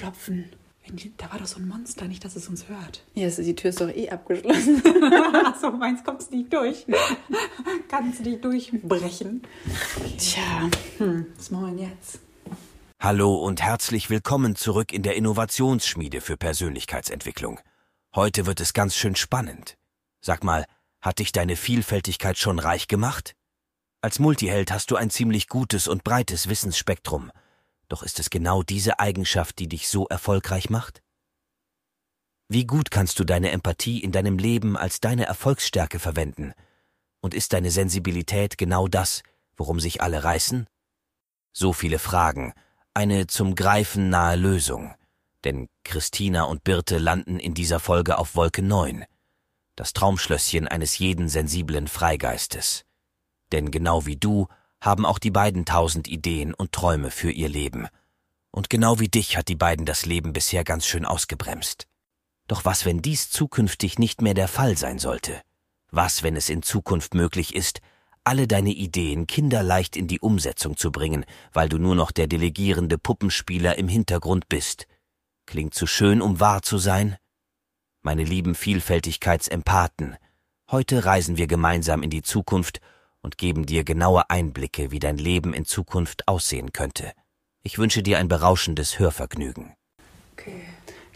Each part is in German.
klopfen. Wenn die, da war doch so ein Monster, nicht, dass es uns hört. Ja, also die Tür ist doch eh abgeschlossen. Achso, meins kommst nicht durch. Kannst nicht durchbrechen. Tja, Hm, was machen wir denn jetzt? Hallo und herzlich willkommen zurück in der Innovationsschmiede für Persönlichkeitsentwicklung. Heute wird es ganz schön spannend. Sag mal, hat dich deine Vielfältigkeit schon reich gemacht? Als Multiheld hast du ein ziemlich gutes und breites Wissensspektrum. Doch ist es genau diese Eigenschaft, die dich so erfolgreich macht? Wie gut kannst du deine Empathie in deinem Leben als deine Erfolgsstärke verwenden? Und ist deine Sensibilität genau das, worum sich alle reißen? So viele Fragen, eine zum Greifen nahe Lösung. Denn Christina und Birte landen in dieser Folge auf Wolke 9. Das Traumschlösschen eines jeden sensiblen Freigeistes. Denn genau wie du haben auch die beiden tausend Ideen und Träume für ihr Leben. Und genau wie dich hat die beiden das Leben bisher ganz schön ausgebremst. Doch was, wenn dies zukünftig nicht mehr der Fall sein sollte? Was, wenn es in Zukunft möglich ist, alle deine Ideen kinderleicht in die Umsetzung zu bringen, weil du nur noch der delegierende Puppenspieler im Hintergrund bist? Klingt zu schön, um wahr zu sein? Meine lieben Vielfältigkeitsempathen, heute reisen wir gemeinsam in die Zukunft und geben dir genaue Einblicke, wie dein Leben in Zukunft aussehen könnte. Ich wünsche dir ein berauschendes Hörvergnügen. Okay.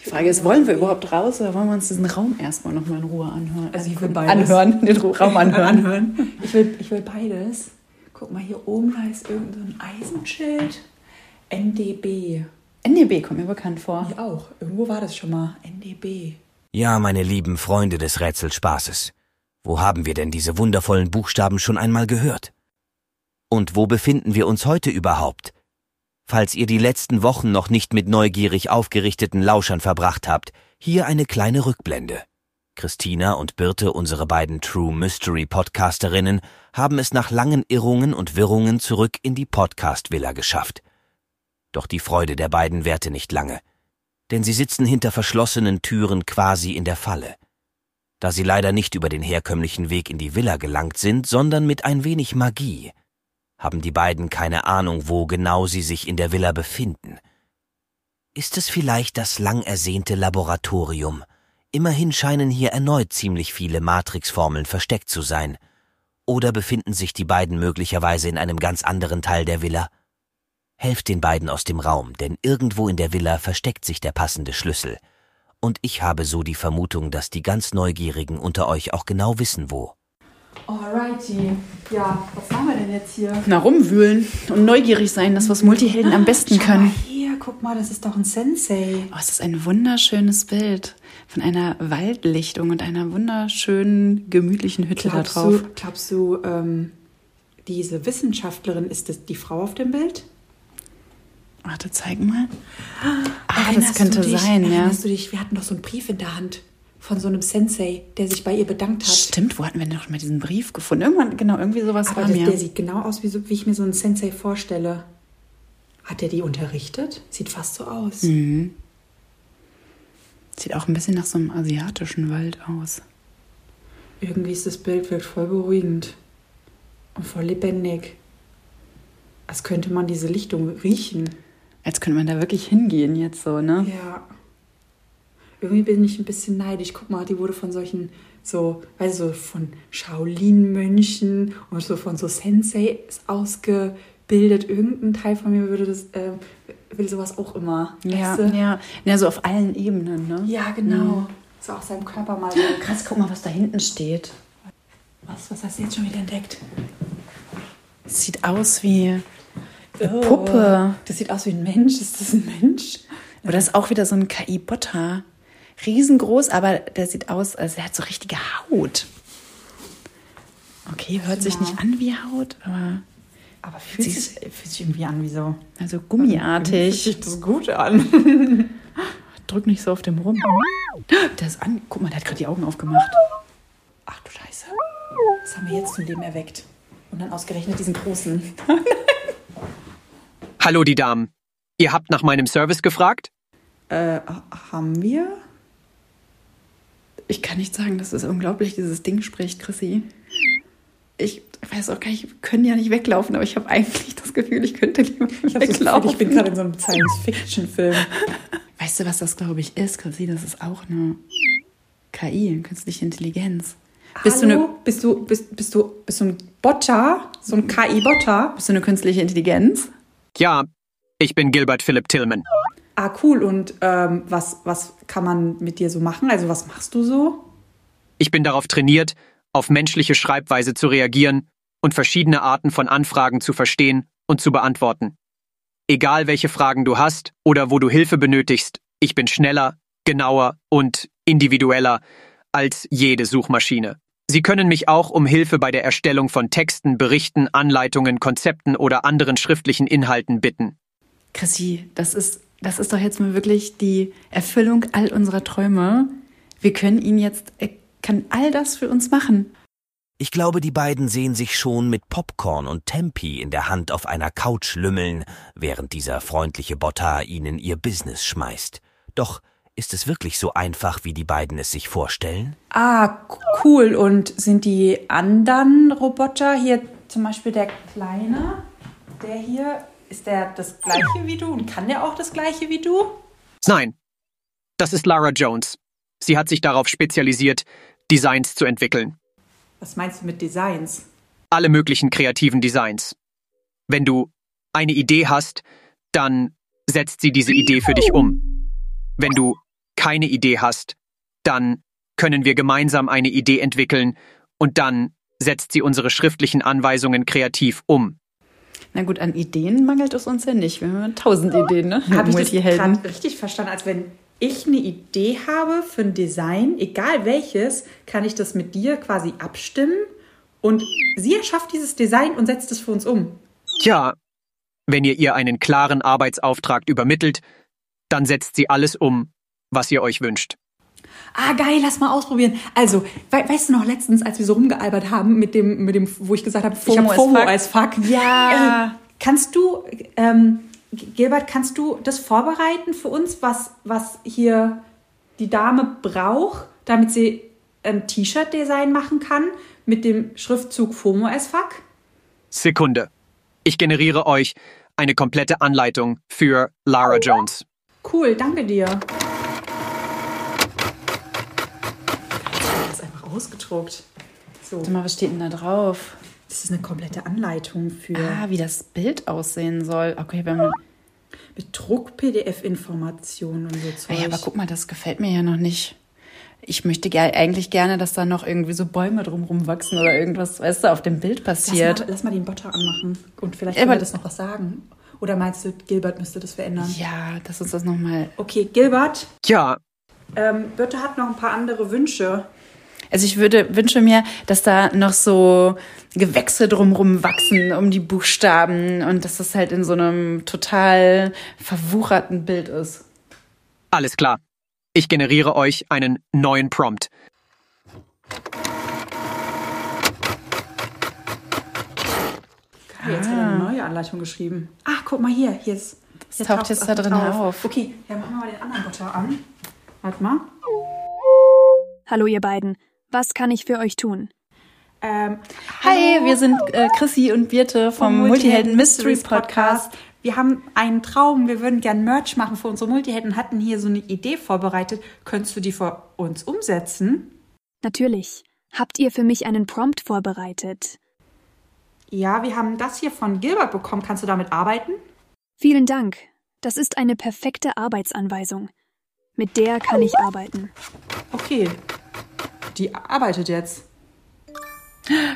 die Frage ist, wollen wir überhaupt raus oder wollen wir uns diesen Raum erstmal nochmal in Ruhe anhören? Also ich will beides. Anhören, den Raum anhören. Ich will, ich will beides. Guck mal, hier oben, da ist irgendein so ein Eisenschild. NDB. NDB kommt mir bekannt vor. Hier auch. Irgendwo war das schon mal. NDB. Ja, meine lieben Freunde des Rätselspaßes, wo haben wir denn diese wundervollen Buchstaben schon einmal gehört? Und wo befinden wir uns heute überhaupt? Falls ihr die letzten Wochen noch nicht mit neugierig aufgerichteten Lauschern verbracht habt, hier eine kleine Rückblende. Christina und Birte, unsere beiden True Mystery Podcasterinnen, haben es nach langen Irrungen und Wirrungen zurück in die Podcast-Villa geschafft. Doch die Freude der beiden währte nicht lange denn sie sitzen hinter verschlossenen Türen quasi in der Falle. Da sie leider nicht über den herkömmlichen Weg in die Villa gelangt sind, sondern mit ein wenig Magie, haben die beiden keine Ahnung, wo genau sie sich in der Villa befinden. Ist es vielleicht das lang ersehnte Laboratorium? Immerhin scheinen hier erneut ziemlich viele Matrixformeln versteckt zu sein. Oder befinden sich die beiden möglicherweise in einem ganz anderen Teil der Villa? Helft den beiden aus dem Raum, denn irgendwo in der Villa versteckt sich der passende Schlüssel. Und ich habe so die Vermutung, dass die ganz Neugierigen unter euch auch genau wissen, wo. Alrighty. Ja, was haben wir denn jetzt hier? Na, rumwühlen und neugierig sein, das, was Multihelden am besten Schau können. Mal hier, guck mal, das ist doch ein Sensei. Oh, es ist ein wunderschönes Bild von einer Waldlichtung und einer wunderschönen, gemütlichen Hütte da Glaubst drauf. du, glaubst du ähm, diese Wissenschaftlerin, ist das die Frau auf dem Bild? Warte, zeig mal. Ah, das Erinnerst könnte du dich, sein, ja. Erinnerst du dich, wir hatten doch so einen Brief in der Hand von so einem Sensei, der sich bei ihr bedankt hat. Stimmt, wo hatten wir denn noch mal diesen Brief gefunden? Irgendwann, genau, irgendwie sowas Aber war das, mir. der sieht genau aus, wie, so, wie ich mir so einen Sensei vorstelle. Hat er die unterrichtet? Sieht fast so aus. Mhm. Sieht auch ein bisschen nach so einem asiatischen Wald aus. Irgendwie ist das Bild wirkt voll beruhigend und voll lebendig. Als könnte man diese Lichtung riechen. Als könnte man da wirklich hingehen jetzt so, ne? Ja. Irgendwie bin ich ein bisschen neidisch. Guck mal, die wurde von solchen, so, weißt du, so von Shaolin-Mönchen und so von so Senseis ausgebildet. Irgendein Teil von mir würde das, äh, will sowas auch immer. Ja, weißt du? ja. Ja, so auf allen Ebenen, ne? ja, genau. So auch seinem Körper mal so. Krass, guck mal, was da hinten steht. Was, was hast du jetzt schon wieder entdeckt? Sieht aus wie Oh, Puppe. Das sieht aus wie ein Mensch. Ist das ein Mensch? Oder ist auch wieder so ein KI-Botter. Riesengroß, aber der sieht aus, als er hat so richtige Haut. Okay, hört sich nicht an wie Haut, aber Aber fühlt sich, fühlt sich irgendwie an wie so. also Fühlt gummiartig. sich das gut an. Drück nicht so auf dem rum. Der ist an. Guck mal, der hat gerade die Augen aufgemacht. Ach du Scheiße. Das haben wir jetzt zum Leben erweckt. Und dann ausgerechnet diesen großen. Hallo, die Damen. Ihr habt nach meinem Service gefragt? Äh, haben wir? Ich kann nicht sagen, dass es unglaublich dieses Ding spricht, Chrissy. Ich weiß auch gar nicht, wir können ja nicht weglaufen, aber ich habe eigentlich das Gefühl, ich könnte lieber Ich, das Gefühl, weglaufen. ich bin gerade in so einem Science-Fiction-Film. Weißt du, was das, glaube ich, ist, Chrissy? Das ist auch eine KI, künstliche Intelligenz. Bist du, Hallo? eine, bist du bist, bist du bist du ein Botter, so ein KI-Botter? bist du eine künstliche Intelligenz? Ja, ich bin Gilbert Philip Tillman. Ah, cool. Und ähm, was was kann man mit dir so machen? Also was machst du so? Ich bin darauf trainiert, auf menschliche Schreibweise zu reagieren und verschiedene Arten von Anfragen zu verstehen und zu beantworten. Egal welche Fragen du hast oder wo du Hilfe benötigst, ich bin schneller, genauer und individueller als jede Suchmaschine. Sie können mich auch um Hilfe bei der Erstellung von Texten, Berichten, Anleitungen, Konzepten oder anderen schriftlichen Inhalten bitten. Chrissy, das ist, das ist doch jetzt mal wirklich die Erfüllung all unserer Träume. Wir können ihn jetzt, er kann all das für uns machen. Ich glaube, die beiden sehen sich schon mit Popcorn und Tempi in der Hand auf einer Couch lümmeln, während dieser freundliche Bottar ihnen ihr Business schmeißt. Doch ist es wirklich so einfach, wie die beiden es sich vorstellen? Ah, cool. Und sind die anderen Roboter hier, zum Beispiel der kleine, der hier, ist der das gleiche wie du und kann der auch das gleiche wie du? Nein, das ist Lara Jones. Sie hat sich darauf spezialisiert, Designs zu entwickeln. Was meinst du mit Designs? alle möglichen kreativen Designs. Wenn du eine Idee hast, dann setzt sie diese Idee für dich um. Wenn du keine Idee hast, dann können wir gemeinsam eine Idee entwickeln und dann setzt sie unsere schriftlichen Anweisungen kreativ um. Na gut, an Ideen mangelt es uns ja nicht. Wir haben tausend Ideen, ne? Habe ich das gerade richtig verstanden? Als wenn ich eine Idee habe für ein Design, egal welches, kann ich das mit dir quasi abstimmen und sie erschafft dieses Design und setzt es für uns um. Ja, wenn ihr ihr einen klaren Arbeitsauftrag übermittelt, dann setzt sie alles um, was ihr euch wünscht. Ah, geil, lass mal ausprobieren. Also, we weißt du noch letztens, als wir so rumgealbert haben mit dem, mit dem, wo ich gesagt habe, ich FOMO habe as FOMO fuck. als fuck. Ja. Äh, kannst du, ähm, Gilbert, kannst du das vorbereiten für uns, was, was hier die Dame braucht, damit sie ein T-Shirt-Design machen kann mit dem Schriftzug FOMO as fuck? Sekunde. Ich generiere euch eine komplette Anleitung für Lara Jones. Cool, danke dir. Das ist einfach ausgedruckt. So, Warte mal, was steht denn da drauf? das ist eine komplette Anleitung für Ah, wie das Bild aussehen soll. Okay, wir haben. mit Druck-PDF-Informationen und so Zeug. Ja, aber guck mal, das gefällt mir ja noch nicht. Ich möchte ger eigentlich gerne, dass da noch irgendwie so Bäume drumrum wachsen oder irgendwas, weißt du, auf dem Bild lass, passiert. mal, lass mal den Botter anmachen und vielleicht Ja, können wir aber- das noch was sagen. Oder meinst du, Gilbert müsste das verändern? Ja, lass uns das nochmal. Okay, Gilbert, Ja, ähm, Birte hat noch ein paar andere Wünsche. Also ich würde wünsche mir, dass da noch so Gewächse drumrum wachsen um die Buchstaben und dass das halt in so einem total verwucherten Bild ist. alles klar. Ich generiere euch einen neuen Prompt. Jetzt hat er eine neue Anleitung geschrieben. Ach, guck mal hier, hier ist. hier taucht taucht's jetzt da drin drauf. auf. Okay, ja, machen wir mal den anderen Botter an. Warte mal. Hallo ihr beiden. Was kann ich für euch tun? Ähm, Hi, hallo. wir sind äh, Chrissy und Birte vom, Multihelden Mystery Podcast. Wir haben einen Traum, wir würden gern Merch machen für unsere Multihelden, hatten hier so eine Idee vorbereitet. Könntest du die für uns umsetzen? Natürlich. Habt ihr für mich einen Prompt vorbereitet? Ja, wir haben das hier von Gilbert bekommen. Kannst du damit arbeiten? Vielen Dank. Das ist eine perfekte Arbeitsanweisung. Mit der kann ich arbeiten. Okay. Die arbeitet jetzt.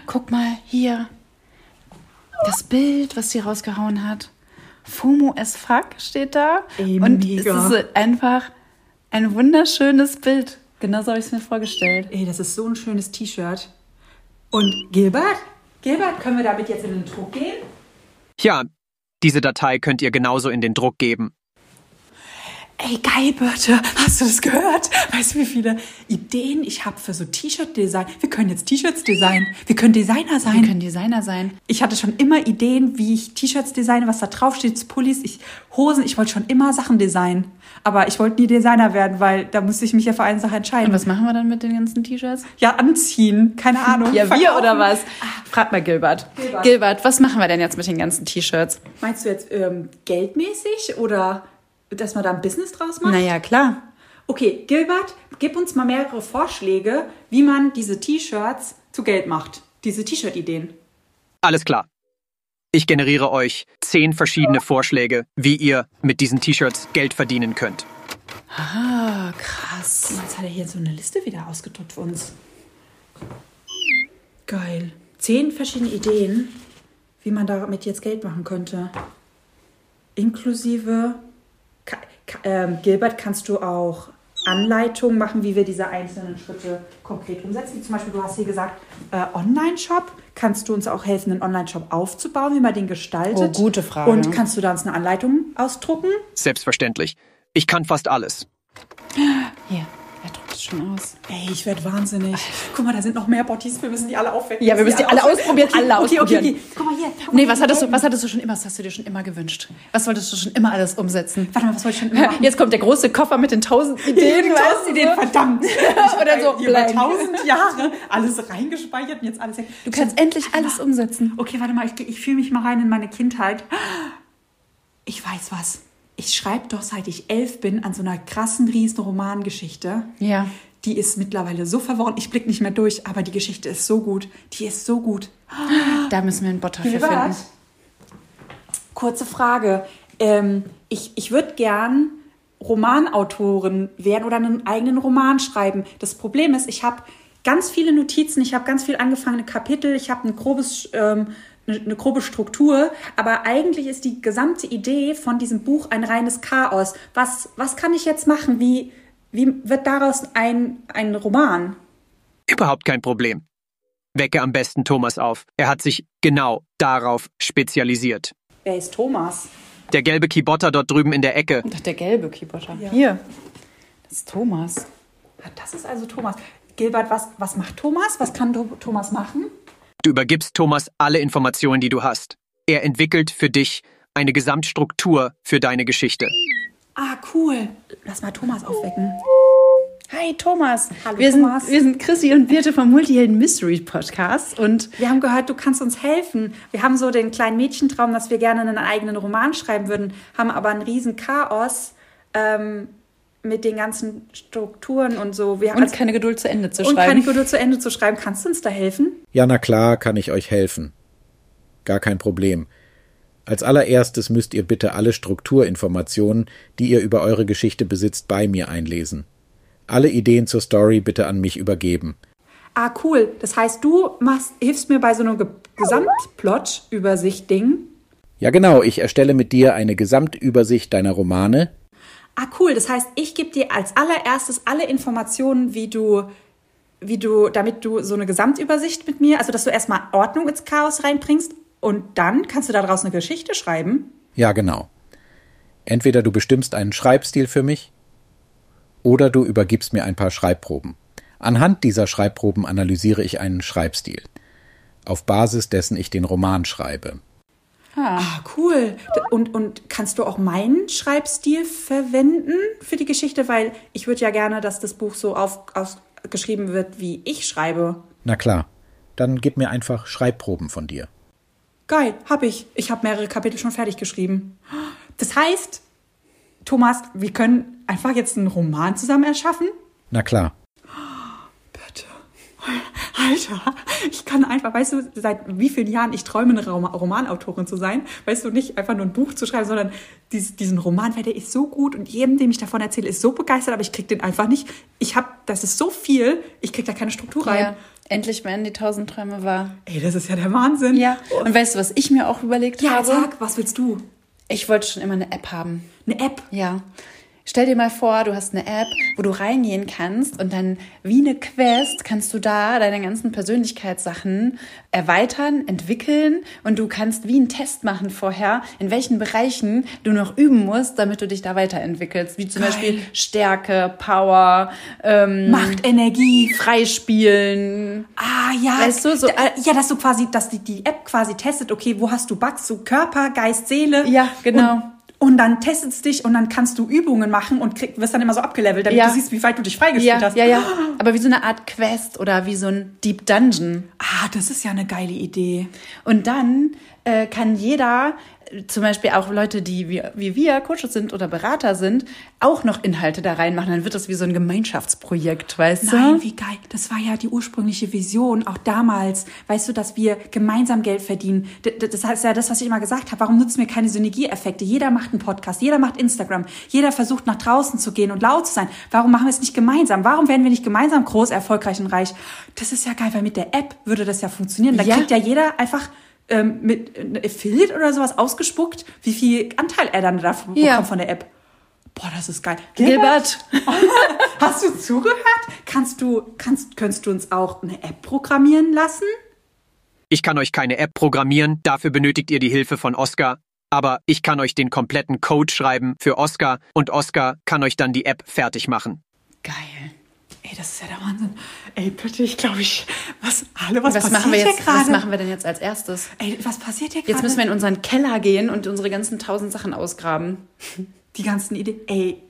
Guck mal hier. Das Bild, was sie rausgehauen hat. FOMO as fuck steht da. Ey, und mega. es ist einfach ein wunderschönes Bild. Genauso habe ich es mir vorgestellt. Ey, das ist so ein schönes T-Shirt. Und Gilbert? Gilbert, können wir damit jetzt in den Druck gehen? Ja, diese Datei könnt ihr genauso in den Druck geben. Ey, geil, Birte, hast du das gehört? Weißt du, wie viele Ideen ich habe für so T-Shirt-Design? Wir können jetzt T-Shirts designen. Wir können Designer Wir sein. können Designer sein. Ich hatte schon immer Ideen, wie ich T-Shirts designe, was da drauf steht, Pullis, ich, Hosen. Ich wollte schon immer Sachen designen. Aber ich wollte nie Designer werden, weil da musste ich mich ja für eine Sache entscheiden. Und was machen wir dann mit den ganzen T-Shirts? Ja, anziehen. Keine Ahnung. Ja, wir oder was? Frag mal Gilbert. Gilbert. Gilbert, was machen wir denn jetzt mit den ganzen T-Shirts? Meinst du jetzt ähm, geldmäßig oder dass man da ein Business draus macht? Naja, klar. Okay, Gilbert, gib uns mal mehrere Vorschläge, wie man diese T-Shirts zu Geld macht. Diese T-Shirt-Ideen. Alles klar. Ich generiere euch zehn verschiedene Vorschläge, wie ihr mit diesen T-Shirts Geld verdienen könnt. Ah, krass. Jetzt hat er hier so eine Liste wieder ausgedruckt für uns. Geil. Zehn verschiedene Ideen, wie man damit jetzt Geld machen könnte. Inklusive. Ähm, Gilbert, kannst du auch Anleitungen machen, wie wir diese einzelnen Schritte konkret umsetzen? Wie zum Beispiel, du hast hier gesagt, äh, Online-Shop. Kannst du uns auch helfen, einen Online-Shop aufzubauen, wie man den gestaltet? Oh, gute Frage. Und kannst du da uns eine Anleitung ausdrucken? Selbstverständlich. Ich kann fast alles. Hier, es schon aus. Ey, ich werde wahnsinnig. Guck mal, da sind noch mehr Bottis. Wir müssen die alle aufwecken. Ja, wir müssen die alle ausprobieren. Alle okay, ausprobieren. Okay, okay. Guck mal hier. Guck Nee, was hattest, du, was hattest du schon immer, was hast du dir schon immer gewünscht? Was wolltest du schon immer alles umsetzen? Warte mal, was wollte ich schon immer machen? Jetzt kommt der große Koffer mit den tausend Ideen. Die tausend? Ideen, verdammt. Ich Oder so über tausend Jahre alles reingespeichert und jetzt alles weg. Du kannst endlich alles umsetzen. Okay, warte mal, ich, ich fühle mich mal rein in meine Kindheit. Ich weiß was. Ich schreibe doch, seit ich elf bin, an so einer krassen, riesen Romangeschichte. Ja. Die ist mittlerweile so verworren, ich blick nicht mehr durch, aber die Geschichte ist so gut. Die ist so gut. Da müssen wir einen Bot dafür Gilbert? finden. Kurze Frage. Ähm, ich ich würde gern Romanautorin werden oder einen eigenen Roman schreiben. Das Problem ist, ich habe ganz viele Notizen, ich habe ganz viel angefangene Kapitel, ich habe ein grobes, ähm, eine, eine grobe Struktur, aber eigentlich ist die gesamte Idee von diesem Buch ein reines Chaos. Was, was kann ich jetzt machen? Wie, wie wird daraus ein, ein Roman? Überhaupt kein Problem. Wecke am besten Thomas auf. Er hat sich genau darauf spezialisiert. Wer ist Thomas? Der gelbe Kibotter dort drüben in der Ecke. Ach, der gelbe Keyboarder. Hier. Das ist Thomas. Ah, Das ist also Thomas. Gilbert, was, was macht Thomas? Was kann Tho- Thomas machen? Du übergibst Thomas alle Informationen, die du hast. Er entwickelt für dich eine Gesamtstruktur für deine Geschichte. Ah, cool. Lass mal Thomas aufwecken. Hi Thomas. Hallo, wir Thomas. Sind, wir sind Chrissy und Birte vom Multihelden Mystery Podcast und Wir haben gehört, du kannst uns helfen. Wir haben so den kleinen Mädchentraum, dass wir gerne einen eigenen Roman schreiben würden, haben aber ein riesen Chaos ähm, mit den ganzen Strukturen und so. Wir uns keine Geduld zu Ende zu und keine schreiben. Geduld zu Ende zu schreiben. Kannst du uns da helfen? Ja, na klar, kann ich euch helfen. Gar kein Problem. Als allererstes müsst ihr bitte alle Strukturinformationen, die ihr über eure Geschichte besitzt, bei mir einlesen. Alle Ideen zur Story bitte an mich übergeben. Ah, cool. Das heißt, du machst, hilfst mir bei so einem Ge Gesamtplot-Übersicht-Ding. Ja, genau, ich erstelle mit dir eine Gesamtübersicht deiner Romane. Ah, cool. Das heißt, ich gebe dir als allererstes alle Informationen, wie du, wie du, damit du so eine Gesamtübersicht mit mir, also dass du erstmal Ordnung ins Chaos reinbringst und dann kannst du daraus eine Geschichte schreiben. Ja, genau. Entweder du bestimmst einen Schreibstil für mich oder du übergibst mir ein paar Schreibproben. Anhand dieser Schreibproben analysiere ich einen Schreibstil, auf Basis dessen ich den Roman schreibe. Ah, cool. Und, und kannst du auch meinen Schreibstil verwenden für die Geschichte? Weil ich würde ja gerne, dass das Buch so auf, ausgeschrieben wird, wie ich schreibe. Na klar, dann gib mir einfach Schreibproben von dir. Geil, hab ich. Ich habe mehrere Kapitel schon fertig geschrieben. Das heißt, Thomas, wir können einfach jetzt einen Roman zusammen erschaffen? Na klar. Alter, ich kann einfach, weißt du, seit wie vielen Jahren ich träume, eine Rom- Romanautorin zu sein. Weißt du, nicht einfach nur ein Buch zu schreiben, sondern dies, diesen Roman, weil der ist so gut und jedem, dem ich davon erzähle, ist so begeistert, aber ich krieg den einfach nicht. Ich hab, das ist so viel, ich krieg da keine Struktur rein. ja, endlich werden die tausend Träume wahr. Ey, das ist ja der Wahnsinn. Ja. Und weißt du, was ich mir auch überlegt Ja, habe? sag, was willst du? Ich wollte schon immer eine App haben. Eine App? Ja. Stell dir mal vor, du hast eine App, wo du reingehen kannst und dann wie eine Quest kannst du da deine ganzen Persönlichkeitssachen erweitern, entwickeln und du kannst wie einen Test machen vorher, in welchen Bereichen du noch üben musst, damit du dich da weiterentwickelst. Wie zum Geil. Beispiel Stärke, Power, ähm, Macht Energie. Freispielen. Ah, ja. Weißt du, so- Da- äh, ja, dass du quasi, dass die, die App quasi testet, okay, wo hast du Bugs, so Körper, Geist, Seele. Ja, genau. Und, und dann testet es dich und dann kannst du Übungen machen und krieg, wirst dann immer so abgelevelt, damit Ja. du siehst, wie weit du dich freigespielt Ja, hast. ja, ja. Aber wie so eine Art Quest oder wie so ein Deep Dungeon. Ah, das ist ja eine geile Idee. Und dann äh, kann jeder, zum Beispiel auch Leute, die wie, wie wir Coaches sind oder Berater sind, auch noch Inhalte da reinmachen. Dann wird das wie so ein Gemeinschaftsprojekt, weißt Nein, du? wie geil. Das war ja die ursprüngliche Vision, auch damals. Weißt du, dass wir gemeinsam Geld verdienen. Das heißt ja das, was ich immer gesagt habe. Warum nutzen wir keine Synergieeffekte? Jeder macht einen Podcast, jeder macht Instagram, jeder versucht nach draußen zu gehen und laut zu sein. Warum machen wir es nicht gemeinsam? Warum werden wir nicht gemeinsam groß, erfolgreich und reich? Das ist ja geil, weil mit der App würde das ja funktionieren. Da Ja. kriegt ja jeder einfach ähm, mit äh, Affiliate oder sowas ausgespuckt, wie viel Anteil er dann davon Ja. bekommt von der App. Boah, das ist geil. Gilbert. Hast du zugehört? Kannst du, kannst, könntest du uns auch eine App programmieren lassen? Ich kann euch keine App programmieren, dafür benötigt ihr die Hilfe von Oscar. Aber ich kann euch den kompletten Code schreiben für Oscar und Oscar kann euch dann die App fertig machen. Geil. Ey, das ist ja der Wahnsinn. Ey, bitte, ich glaube, ich. Was, alle, was, Was, passiert machen wir hier jetzt? Was gerade? machen wir denn jetzt als erstes? Ey, was passiert hier gerade? Jetzt müssen wir in unseren Keller gehen und unsere ganzen tausend Sachen ausgraben. die ganzen Ideen. Ey,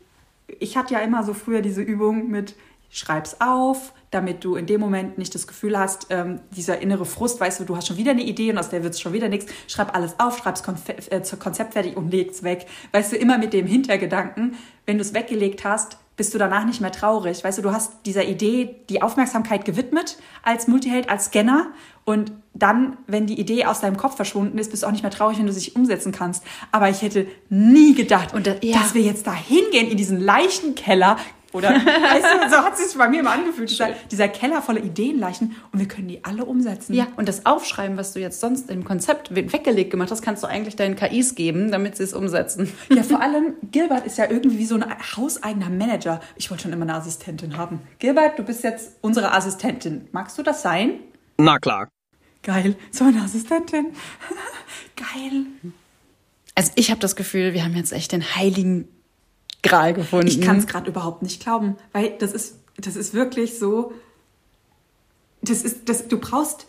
ich hatte ja immer so früher diese Übung mit schreib's auf, damit du in dem Moment nicht das Gefühl hast, ähm, dieser innere Frust, weißt du, du hast schon wieder eine Idee und aus der wird schon wieder nichts. Schreib alles auf, schreib's Konfe äh, Konzept fertig und leg's weg. Weißt du, immer mit dem Hintergedanken, wenn du es weggelegt hast, bist du danach nicht mehr traurig. Weißt du, du hast dieser Idee die Aufmerksamkeit gewidmet als Multiheld, als Scanner und dann, wenn die Idee aus deinem Kopf verschwunden ist, bist du auch nicht mehr traurig, wenn du sie nicht umsetzen kannst. Aber ich hätte nie gedacht, Und da- ja. dass wir jetzt da hingehen in diesen Leichenkeller. Oder, weißt du, so hat es sich bei mir immer angefühlt, dieser, dieser Keller voller Ideenleichen und wir können die alle umsetzen. Ja, und das Aufschreiben, was du jetzt sonst im Konzept we- weggelegt gemacht hast, kannst du eigentlich deinen KIs geben, damit sie es umsetzen. Ja, vor allem, Gilbert ist ja irgendwie wie so ein hauseigener Manager. Ich wollte schon immer eine Assistentin haben. Gilbert, du bist jetzt unsere Assistentin. Magst du das sein? Na klar. Geil, so eine Assistentin. Geil. Also ich habe das Gefühl, wir haben jetzt echt den heiligen Gral gefunden. Ich kann es gerade überhaupt nicht glauben, weil das ist, das ist wirklich so. Das ist, das, du brauchst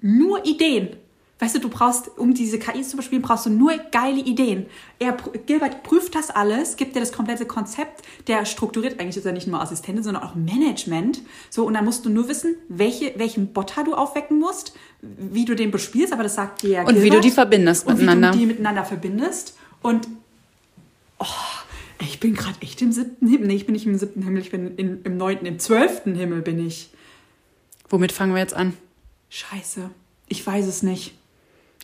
nur Ideen. Weißt du, du brauchst, um diese KIs zu bespielen, brauchst du nur geile Ideen. Er, Gilbert prüft das alles, gibt dir das komplette Konzept, der strukturiert eigentlich ist er nicht nur Assistentin, sondern auch Management. So, und dann musst du nur wissen, welche, welchen Botter du aufwecken musst, wie du den bespielst, aber das sagt dir ja Und wie Gilbert. du die verbindest und miteinander. Wie du die miteinander verbindest. Und oh, ich bin gerade echt im siebten Himmel. Nee, ich bin nicht im siebten Himmel, ich bin in, im neunten, im zwölften Himmel bin ich. Womit fangen wir jetzt an? Scheiße. Ich weiß es nicht.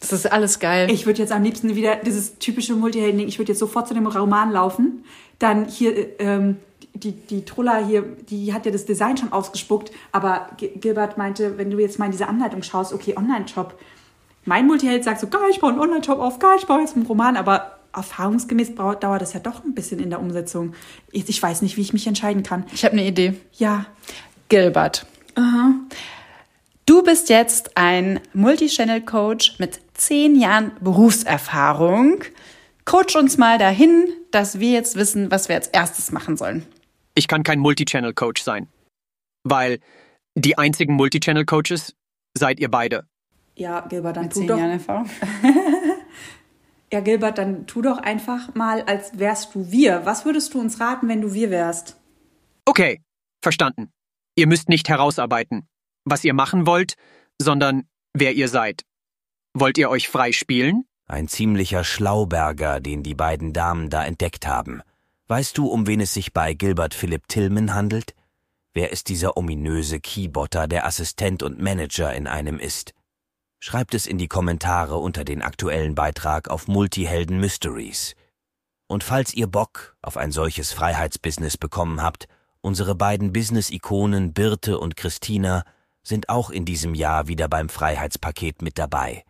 Das ist alles geil. Ich würde jetzt am liebsten wieder dieses typische Multihelden-Ding, ich würde jetzt sofort zu dem Roman laufen. Dann hier, äh, ähm, die, die Trulla hier, die hat ja das Design schon ausgespuckt, aber Gilbert meinte, wenn du jetzt mal in diese Anleitung schaust, okay, Online-Shop. Mein Multiheld sagt so, geil, ich baue einen Online-Shop auf, geil, ich baue jetzt einen Roman, aber erfahrungsgemäß braucht- dauert das ja doch ein bisschen in der Umsetzung. Ich, ich weiß nicht, wie ich mich entscheiden kann. ich habe eine Idee. Ja, Gilbert. Du bist jetzt ein Multi-Channel-Coach mit zehn Jahren Berufserfahrung. Coach uns mal dahin, dass wir jetzt wissen, was wir als erstes machen sollen. Ich kann kein Multichannel-Coach sein. Weil die einzigen Multichannel-Coaches seid ihr beide. ja, Gilbert, dann Mit tu zehn doch Jahren Erfahrung. Ja, Gilbert, dann tu doch einfach mal, als wärst du wir. Was würdest du uns raten, wenn du wir wärst? Okay, verstanden. Ihr müsst nicht herausarbeiten, was ihr machen wollt, sondern wer ihr seid. Wollt ihr euch frei spielen? Ein ziemlicher Schlauberger, den die beiden Damen da entdeckt haben. Weißt du, um wen es sich bei Gilbert Philipp Tillman handelt? Wer ist dieser ominöse Keybotter, der Assistent und Manager in einem ist? Schreibt es in die Kommentare unter den aktuellen Beitrag auf Multihelden Mysteries. Und falls ihr Bock auf ein solches Freiheitsbusiness bekommen habt, unsere beiden Business-Ikonen Birte und Christina sind auch in diesem Jahr wieder beim Freiheitspaket mit dabei.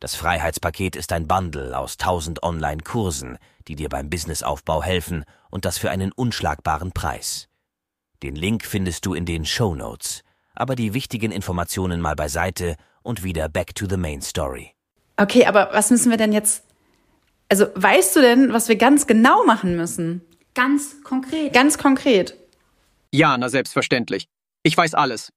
Das Freiheitspaket ist ein Bundle aus tausend Online-Kursen, die dir beim Businessaufbau helfen und das für einen unschlagbaren Preis. Den Link findest du in den Show Notes, aber die wichtigen Informationen mal beiseite und wieder back to the main story. Okay, aber was müssen wir denn jetzt? Also, weißt du denn, was wir ganz genau machen müssen? Ganz konkret. Ganz konkret. Ja, na selbstverständlich. Ich weiß alles.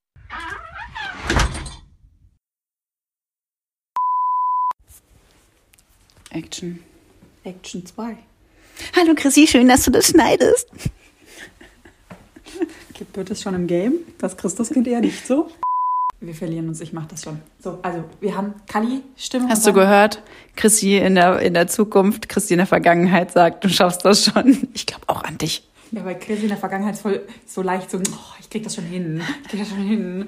Action. Action 2. Hallo Chrissy, schön, dass du das schneidest. Wird es schon im Game? Das Christuskind eher nicht so. Wir verlieren uns, ich mach das schon. So, also wir haben Kali Stimme. Hast du gehört? Chrissy in der, in der Zukunft, Chrissy in der Vergangenheit sagt, du schaffst das schon. Ich glaube auch an dich. Ja, weil Chrissy in der Vergangenheit ist voll so leicht so, oh, ich krieg das schon hin. Ich krieg das schon hin.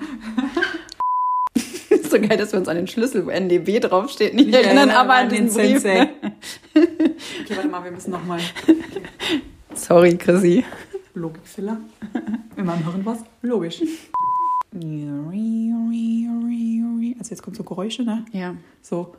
so geil, dass wir uns an den Schlüssel, wo NDB draufsteht, nicht erinnern, aber an den Brief. Sensei. okay, warte mal, wir müssen nochmal. Sorry, Chrissy. Logikfiller. Immer Hören was? Logisch. Also jetzt kommt so Geräusche, ne? Ja. So.